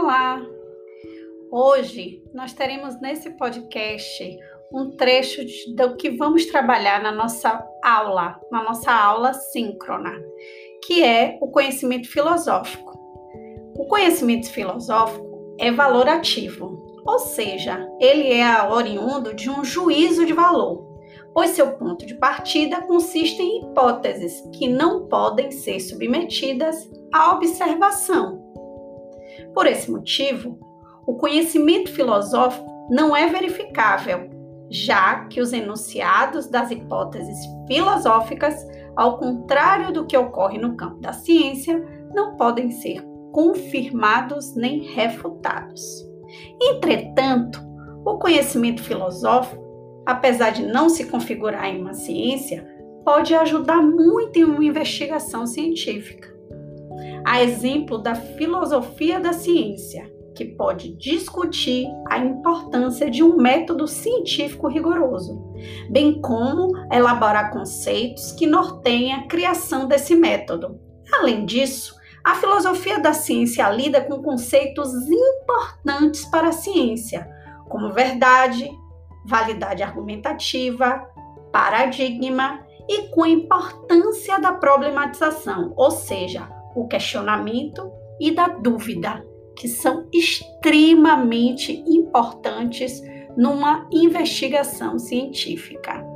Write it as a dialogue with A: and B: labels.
A: Olá! Hoje nós teremos nesse podcast um trecho do que vamos trabalhar na nossa aula, na nossa aula síncrona, que é o conhecimento filosófico. O conhecimento filosófico é valorativo, ou seja, ele é oriundo de um juízo de valor pois seu ponto de partida consiste em hipóteses que não podem ser submetidas à observação. Por esse motivo, o conhecimento filosófico não é verificável, já que os enunciados das hipóteses filosóficas, ao contrário do que ocorre no campo da ciência, não podem ser confirmados nem refutados. Entretanto, o conhecimento filosófico apesar de não se configurar em uma ciência, pode ajudar muito em uma investigação científica. A exemplo da filosofia da ciência, que pode discutir a importância de um método científico rigoroso, bem como elaborar conceitos que norteiem a criação desse método. Além disso, a filosofia da ciência lida com conceitos importantes para a ciência, como verdade, validade argumentativa, paradigma e com a importância da problematização, ou seja, o questionamento e da dúvida, que são extremamente importantes numa investigação científica.